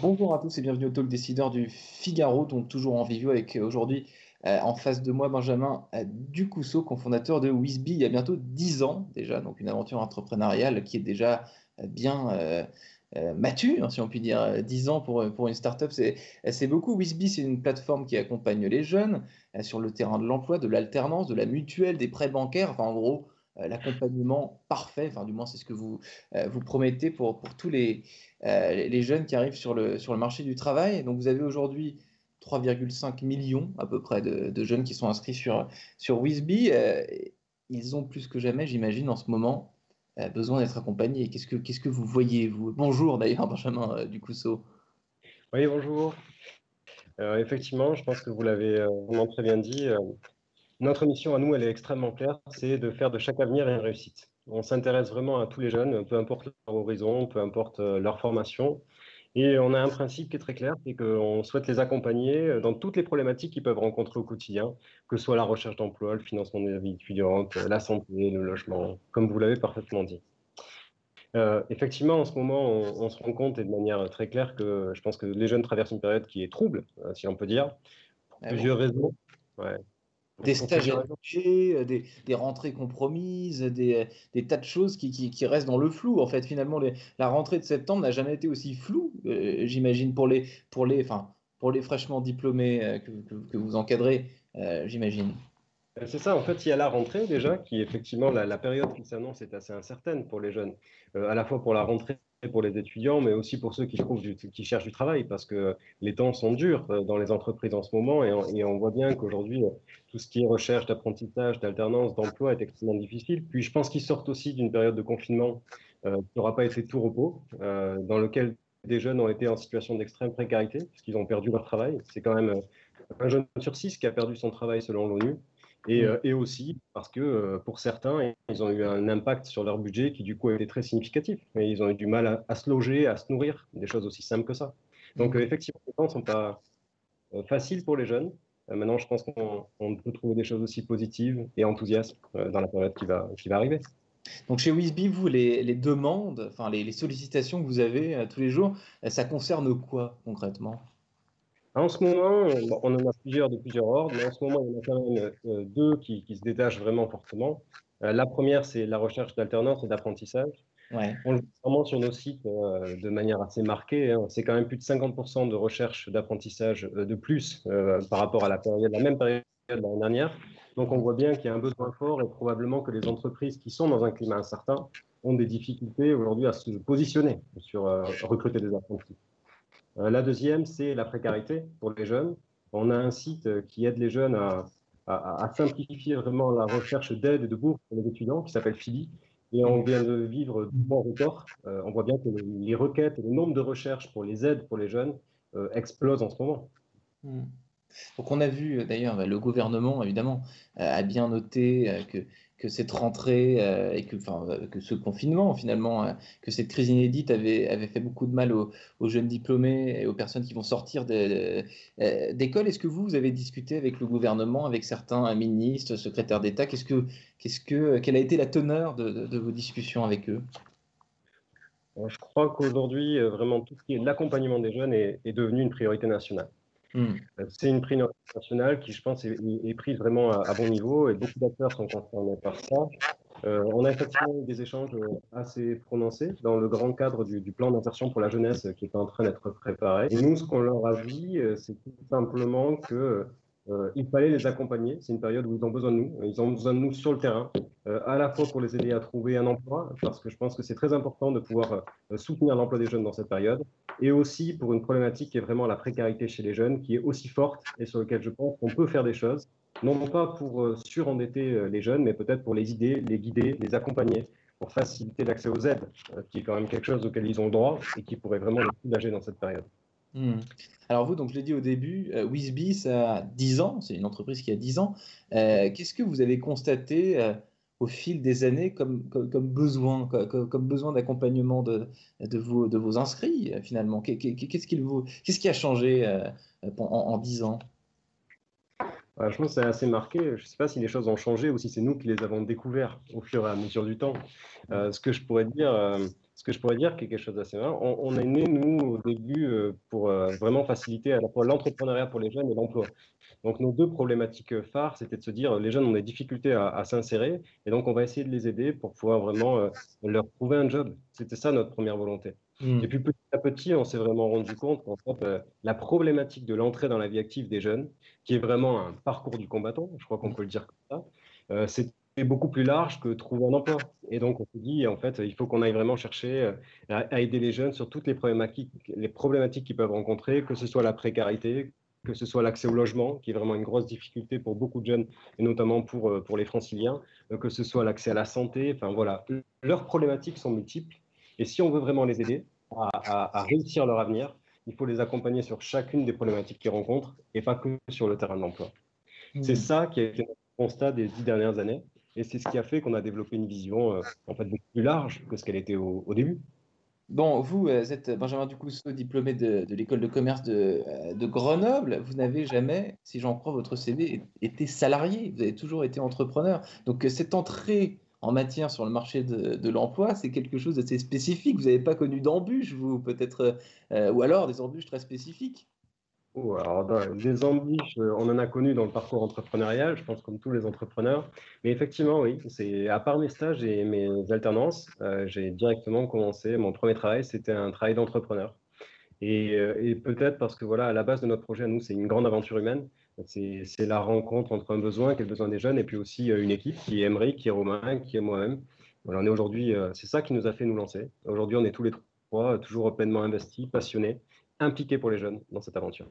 Bonjour à tous et bienvenue au Talk Décideur du Figaro, donc toujours en vidéo avec euh, aujourd'hui euh, en face de moi Benjamin euh, Ducousseau, cofondateur de Wisby il y a bientôt 10 ans déjà, donc une aventure entrepreneuriale qui est déjà bien mature, si on peut dire. 10 ans pour, pour une startup, c'est beaucoup. Wisby, c'est une plateforme qui accompagne les jeunes sur le terrain de l'emploi, de l'alternance, de la mutuelle, des prêts bancaires, enfin en gros l'accompagnement parfait, enfin du moins c'est ce que vous, vous promettez pour, pour tous les, euh, les jeunes qui arrivent sur le, sur le marché du travail. Donc vous avez aujourd'hui 3,5 millions à peu près de, jeunes qui sont inscrits sur, sur Wisby. Euh, ils ont plus que jamais, j'imagine, en ce moment, euh, besoin d'être accompagnés. Qu'est-ce que, que vous voyez, vous? Bonjour d'ailleurs, Benjamin Ducousseau. Oui, bonjour. effectivement, je pense que vous l'avez vraiment très bien dit. Notre mission à nous, elle est extrêmement claire, c'est de faire de chaque avenir une réussite. On s'intéresse vraiment à tous les jeunes, peu importe leur horizon, peu importe euh, leur formation. Et on a un principe qui est très clair, c'est qu'on souhaite les accompagner euh, dans toutes les problématiques qu'ils peuvent rencontrer au quotidien, que ce soit la recherche d'emploi, le financement des vie étudiantes, euh, la santé, le logement, comme vous l'avez parfaitement dit. effectivement, en ce moment, on, se rend compte et de manière très claire que je pense que les jeunes traversent une période qui est trouble, si on peut dire, pour ah plusieurs raisons. Ouais des stages euh, des, des, rentrées compromises, des, des, tas de choses qui, qui, restent dans le flou. En fait, finalement, la rentrée de septembre n'a jamais été aussi floue, euh, j'imagine, pour les, pour, les, enfin, pour les fraîchement diplômés euh, que, que, vous encadrez, j'imagine. C'est ça, en fait, il y a la rentrée déjà, qui effectivement, la, période qui s'annonce est assez incertaine pour les jeunes, à la fois pour la rentrée pour les étudiants, mais aussi pour ceux qui, trouvent qui cherchent du travail, parce que les temps sont durs euh, dans les entreprises en ce moment, et on, voit bien qu'aujourd'hui, euh, tout ce qui est recherche d'apprentissage, d'alternance, d'emploi est extrêmement difficile. Puis je pense qu'ils sortent aussi d'une période de confinement euh, qui n'aura pas été tout repos, dans lequel des jeunes ont été en situation d'extrême précarité, puisqu'ils ont perdu leur travail. C'est quand même un jeune sur six qui a perdu son travail selon l'ONU. Et, mm. et, aussi parce que pour certains, ils ont eu un impact sur leur budget qui du coup a été très significatif. Mais ils ont eu du mal à, se loger, à se nourrir, des choses aussi simples que ça. Donc mm. effectivement, les temps ne sont pas faciles pour les jeunes. maintenant, je pense qu'on peut trouver des choses aussi positives et enthousiastes dans la période qui va, qui va arriver. Donc chez Wisby, vous, les, les demandes, enfin les, les, sollicitations que vous avez tous les jours, ça concerne quoi concrètement? En ce moment, on en a plusieurs de plusieurs ordres, mais en ce moment, il y en a quand même euh, deux qui, se détachent vraiment fortement. Euh, la première, c'est la recherche d'alternance et d'apprentissage. On le voit vraiment sur nos sites euh, de manière assez marquée. Hein. C'est quand même plus de 50% de recherche d'apprentissage de plus par rapport à la, période, la même période de l'année dernière. Donc on voit bien qu'il y a un besoin fort et probablement que les entreprises qui sont dans un climat incertain ont des difficultés aujourd'hui à se positionner sur recruter des apprentis. Euh, la deuxième, c'est la précarité pour les jeunes. On a un site euh, qui aide les jeunes à, simplifier vraiment la recherche d'aide et de bourse pour les étudiants, qui s'appelle Philly. Et on vient de vivre du bon record. Euh, on voit bien que les requêtes le nombre de recherches pour les aides pour les jeunes explosent en ce moment. Hmm. Donc on a vu d'ailleurs le gouvernement évidemment a bien noté que que cette rentrée euh, et que, euh, ce confinement, finalement, euh, que cette crise inédite avait, fait beaucoup de mal aux, jeunes diplômés et aux personnes qui vont sortir d'école. Est-ce que vous, vous avez discuté avec le gouvernement, avec certains ministres, secrétaires d'État? Qu'est-ce que, qu'est-ce que, Quelle a été la teneur de, vos discussions avec eux? Je crois qu'aujourd'hui, vraiment, tout ce qui est l'accompagnement des jeunes est devenu une priorité nationale. Hmm. Euh, c'est une priorité nationale qui, je pense, est, prise vraiment à, bon niveau et beaucoup d'acteurs sont concernés par ça. Euh, on a effectivement eu des échanges euh, assez prononcés dans le grand cadre du, du plan d'insertion pour la jeunesse qui est en train d'être préparé. Et nous, ce qu'on leur a dit, c'est tout simplement que euh, il fallait les accompagner. C'est une période où ils ont besoin de nous. Ils ont besoin de nous sur le terrain, euh, à la fois pour les aider à trouver un emploi, parce que je pense que c'est très important de pouvoir euh, soutenir l'emploi des jeunes dans cette période, et aussi pour une problématique qui est vraiment la précarité chez les jeunes, qui est aussi forte et sur laquelle je pense qu'on peut faire des choses, non pas pour surendetter les jeunes, mais peut-être pour les aider, les guider, les accompagner, pour faciliter l'accès aux aides, qui est quand même quelque chose auquel ils ont droit et qui pourrait vraiment les soulager dans cette période. Hmm. Alors vous, donc je l'ai dit au début, euh, Wisby, ça a 10 ans, c'est une entreprise qui a 10 ans. Euh, qu'est-ce que vous avez constaté euh, au fil des années comme, comme, besoin, comme, besoin d'accompagnement de, de, vos, de vos inscrits finalement? Qu'est-ce qui, a changé en, en, 10 ans? Je pense que c'est assez marqué. Je ne sais pas si les choses ont changé ou si c'est nous qui les avons découverts au fur et à mesure du temps. Euh, ce que je pourrais dire, euh, ce que je pourrais dire, qui est quelque chose d'assez marrant, on, est né, nous, au début, euh, pour vraiment faciliter à la fois l'entrepreneuriat pour les jeunes et l'emploi. Donc, nos deux problématiques phares, c'était de se dire, les jeunes ont des difficultés à, s'insérer, et donc on va essayer de les aider pour pouvoir vraiment leur trouver un job. C'était ça notre première volonté. Hmm. Et puis petit à petit, on s'est vraiment rendu compte qu'en fait, la problématique de l'entrée dans la vie active des jeunes, qui est vraiment un parcours du combattant, je crois qu'on peut le dire comme ça, c'est beaucoup plus large que trouver un emploi. Et donc, on se dit, en fait, il faut qu'on aille vraiment chercher euh, à, aider les jeunes sur toutes les problématiques, les problématiques qu'ils peuvent rencontrer, que ce soit la précarité, que ce soit l'accès au logement, qui est vraiment une grosse difficulté pour beaucoup de jeunes, et notamment pour, euh, pour les franciliens, euh, que ce soit l'accès à la santé. Enfin, voilà, leurs problématiques sont multiples. Et si on veut vraiment les aider à, à réussir leur avenir, il faut les accompagner sur chacune des problématiques qu'ils rencontrent et pas que sur le terrain de l'emploi. C'est mmh. ça qui a été notre constat des dix dernières années. Et c'est ce qui a fait qu'on a développé une vision euh, en fait beaucoup plus large que ce qu'elle était au, début. Bon, vous euh, êtes Benjamin Ducousseau, diplômé de, l'école de commerce de, euh, de Grenoble. Vous n'avez jamais, si j'en crois votre CV, été salarié. Vous avez toujours été entrepreneur. Donc cette entrée en matière sur le marché de, de l'emploi, c'est quelque chose d'assez spécifique. Vous n'avez pas connu d'embûches, vous, peut-être, ou alors des embûches très spécifiques alors, des embûches, euh, on en a connu dans le parcours entrepreneurial, je pense comme tous les entrepreneurs. Mais effectivement, oui, c'est à part mes stages et mes alternances, euh, j'ai directement commencé. Mon premier travail, c'était un travail d'entrepreneur. Et, euh, et peut-être parce que voilà, à la base de notre projet, nous, c'est une grande aventure humaine. C'est la rencontre entre un besoin, qui est le besoin des jeunes, et puis aussi une équipe qui est Emery, qui est Romain, qui est moi-même. Voilà, on est aujourd'hui, c'est ça qui nous a fait nous lancer. Aujourd'hui, on est tous les trois toujours pleinement investis, passionnés impliqué pour les jeunes dans cette aventure.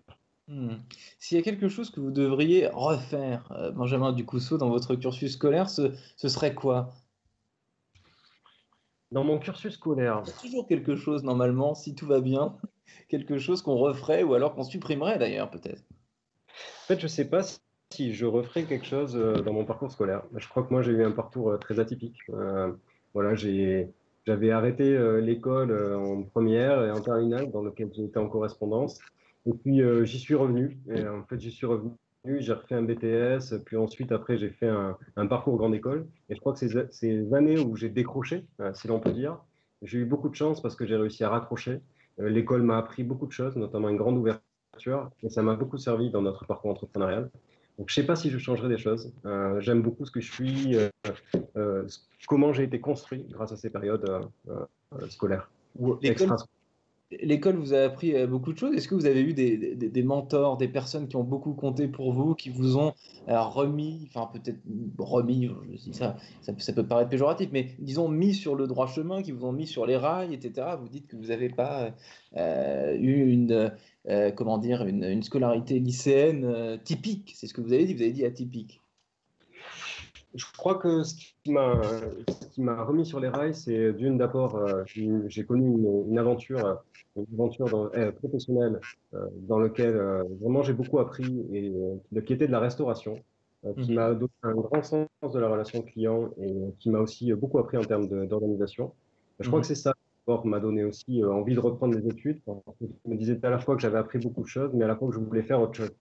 Hmm. S'il y a quelque chose que vous devriez refaire, euh, Benjamin Ducousseau, dans votre cursus scolaire, ce, serait quoi? Dans mon cursus scolaire Il y a toujours quelque chose, normalement, si tout va bien, quelque chose qu'on referait ou alors qu'on supprimerait d'ailleurs, peut-être. En fait, je ne sais pas si je referais quelque chose euh, dans mon parcours scolaire. Je crois que moi, j'ai eu un parcours euh, très atypique. voilà, j'ai j'avais arrêté euh, l'école euh, en première et en terminale, dans lequel j'étais en correspondance. Et puis, euh, j'y suis revenu. Et en fait, j'y suis revenu. J'ai refait un BTS. Puis ensuite, après, j'ai fait un, parcours grande école. Et je crois que ces années où j'ai décroché, si l'on peut dire, j'ai eu beaucoup de chance parce que j'ai réussi à raccrocher. L'école m'a appris beaucoup de choses, notamment une grande ouverture. Et ça m'a beaucoup servi dans notre parcours entrepreneurial. Donc, je ne sais pas si je changerai des choses. Euh, j'aime beaucoup ce que je suis, euh, euh, comment j'ai été construit grâce à ces périodes scolaires ou L'école vous a appris beaucoup de choses. Est-ce que vous avez eu des, mentors, des personnes qui ont beaucoup compté pour vous, qui vous ont remis, enfin peut-être remis, ça, ça, peut paraître péjoratif, mais disons mis sur le droit chemin, qui vous ont mis sur les rails, etc. Vous dites que vous n'avez pas eu une, euh, comment dire, une, scolarité lycéenne euh, typique. C'est ce que vous avez dit, vous avez dit atypique. Je crois que ce qui m'a remis sur les rails, c'est d'une d'abord, euh, j'ai connu une, aventure, une aventure professionnelle dans laquelle vraiment j'ai beaucoup appris et qui était de la restauration, qui mhm. m'a donné un grand sens de la relation client et qui m'a aussi beaucoup appris en termes d'organisation. Je crois mhm. que c'est ça m'a donné aussi euh, envie de reprendre les études. Je me disais à la fois que j'avais appris beaucoup de choses, mais à la fois que je voulais faire autre chose.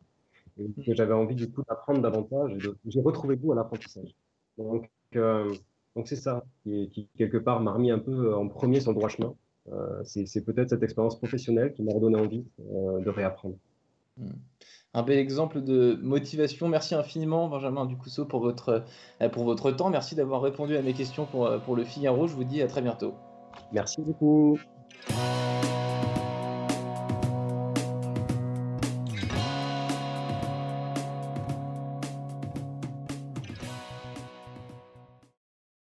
Et que j'avais envie du coup d'apprendre davantage. J'ai retrouvé goût à l'apprentissage. Donc, euh, donc c'est ça qui, quelque part m'a remis un peu en premier sur le droit chemin. Euh, c'est peut-être cette expérience professionnelle qui m'a redonné envie de réapprendre. Hmm. Un bel exemple de motivation. Merci infiniment, Benjamin Ducousseau, pour votre, pour votre temps. Merci d'avoir répondu à mes questions pour, pour le Figaro. Je vous dis à très bientôt. Merci beaucoup.